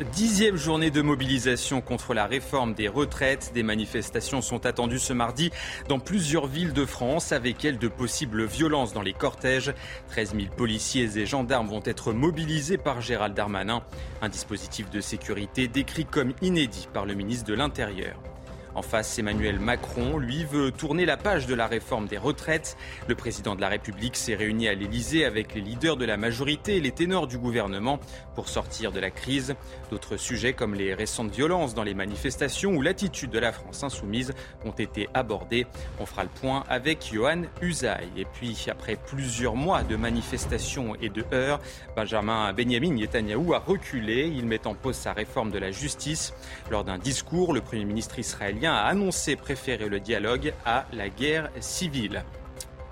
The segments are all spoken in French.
Dixième journée de mobilisation contre la réforme des retraites. Des manifestations sont attendues ce mardi dans plusieurs villes de France, avec elles de possibles violences dans les cortèges. 13 000 policiers et gendarmes vont être mobilisés par Gérald Darmanin. Un dispositif de sécurité décrit comme inédit par le ministre de l'Intérieur. En face, Emmanuel Macron, lui, veut tourner la page de la réforme des retraites. Le président de la République s'est réuni à l'Élysée avec les leaders de la majorité et les ténors du gouvernement pour sortir de la crise. D'autres sujets comme les récentes violences dans les manifestations ou l'attitude de la France insoumise ont été abordés. On fera le point avec Johan Usaï. Et puis, après plusieurs mois de manifestations et de heurts, Benjamin Benjamin Netanyahou a reculé. Il met en pause sa réforme de la justice. Lors d'un discours, le Premier ministre israélien a annoncé préférer le dialogue à la guerre civile.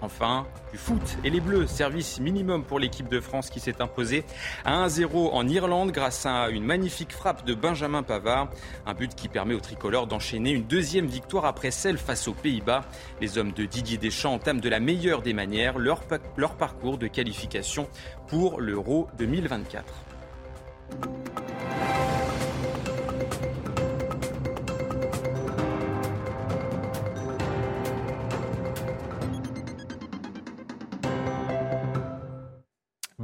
Enfin, du foot et les Bleus, service minimum pour l'équipe de France qui s'est imposée à 1-0 en Irlande grâce à une magnifique frappe de Benjamin Pavard. Un but qui permet aux tricolores d'enchaîner une deuxième victoire après celle face aux Pays-Bas. Les hommes de Didier Deschamps entament de la meilleure des manières leur, leur parcours de qualification pour l'Euro 2024.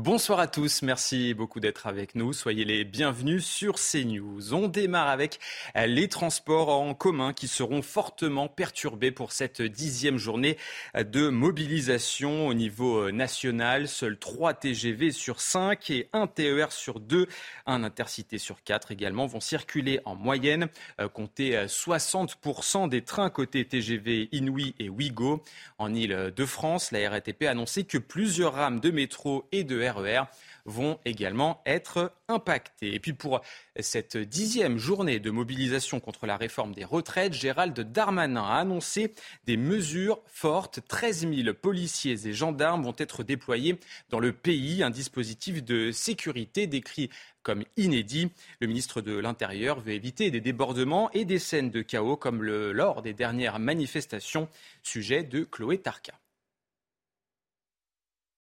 Bonsoir à tous, merci beaucoup d'être avec nous. Soyez les bienvenus sur CNews. On démarre avec les transports en commun qui seront fortement perturbés pour cette dixième journée de mobilisation au niveau national. Seuls 3 TGV sur 5 et 1 TER sur 2, un intercité sur 4 également vont circuler en moyenne. Comptez 60% des trains côté TGV Inouï et Ouigo. En Ile-de-France, la RATP a annoncé que plusieurs rames de métro et de RER RER vont également être impactés. Et puis pour cette dixième journée de mobilisation contre la réforme des retraites, Gérald Darmanin a annoncé des mesures fortes. 13 000 policiers et gendarmes vont être déployés dans le pays. Un dispositif de sécurité décrit comme inédit. Le ministre de l'Intérieur veut éviter des débordements et des scènes de chaos comme lors des dernières manifestations. Sujet de Chloé Tarka.